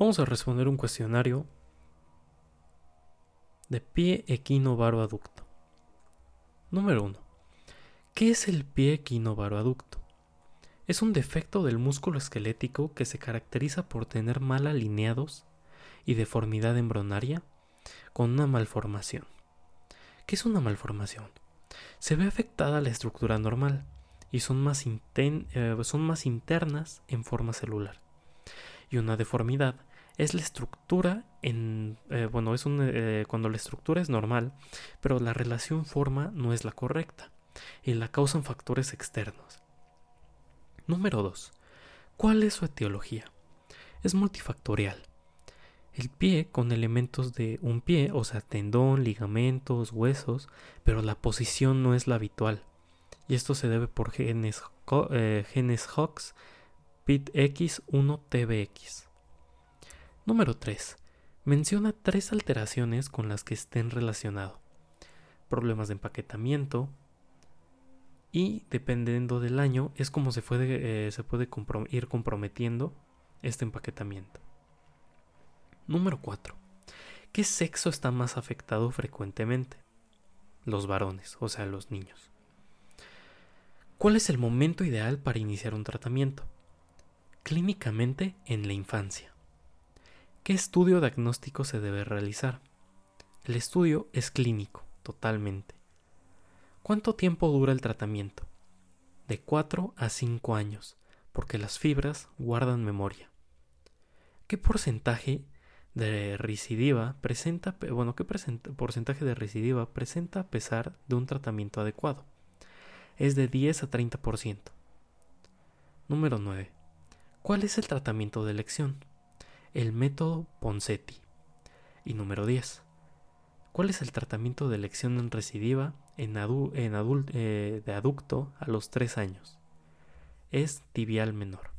Vamos a responder un cuestionario de pie equinovaroaducto. Número 1. ¿Qué es el pie equinovaroaducto? Es un defecto del músculo esquelético que se caracteriza por tener mal alineados y deformidad embrionaria con una malformación. ¿Qué es una malformación? Se ve afectada la estructura normal y son más, eh, son más internas en forma celular. Y una deformidad es la estructura en eh, bueno es eh, cuando la estructura es normal pero la relación forma no es la correcta y la causan factores externos número 2 ¿cuál es su etiología? es multifactorial el pie con elementos de un pie, o sea, tendón, ligamentos, huesos, pero la posición no es la habitual. Y esto se debe por genes, eh, genes HOX, PIT-X1-TBX. Número 3. Menciona tres alteraciones con las que estén relacionados. Problemas de empaquetamiento. Y dependiendo del año es como se puede, eh, puede ir comprometiendo este empaquetamiento. Número 4. ¿Qué sexo está más afectado frecuentemente? Los varones, o sea, los niños. ¿Cuál es el momento ideal para iniciar un tratamiento? Clínicamente en la infancia. ¿Qué estudio diagnóstico se debe realizar? El estudio es clínico, totalmente. ¿Cuánto tiempo dura el tratamiento? De 4 a 5 años, porque las fibras guardan memoria. ¿Qué porcentaje de recidiva presenta, bueno, ¿qué porcentaje de recidiva presenta a pesar de un tratamiento adecuado? Es de 10 a 30%. Número 9. ¿Cuál es el tratamiento de elección? El método Ponseti. Y número 10. ¿Cuál es el tratamiento de elección recidiva en, en eh, de aducto a los 3 años? Es tibial menor.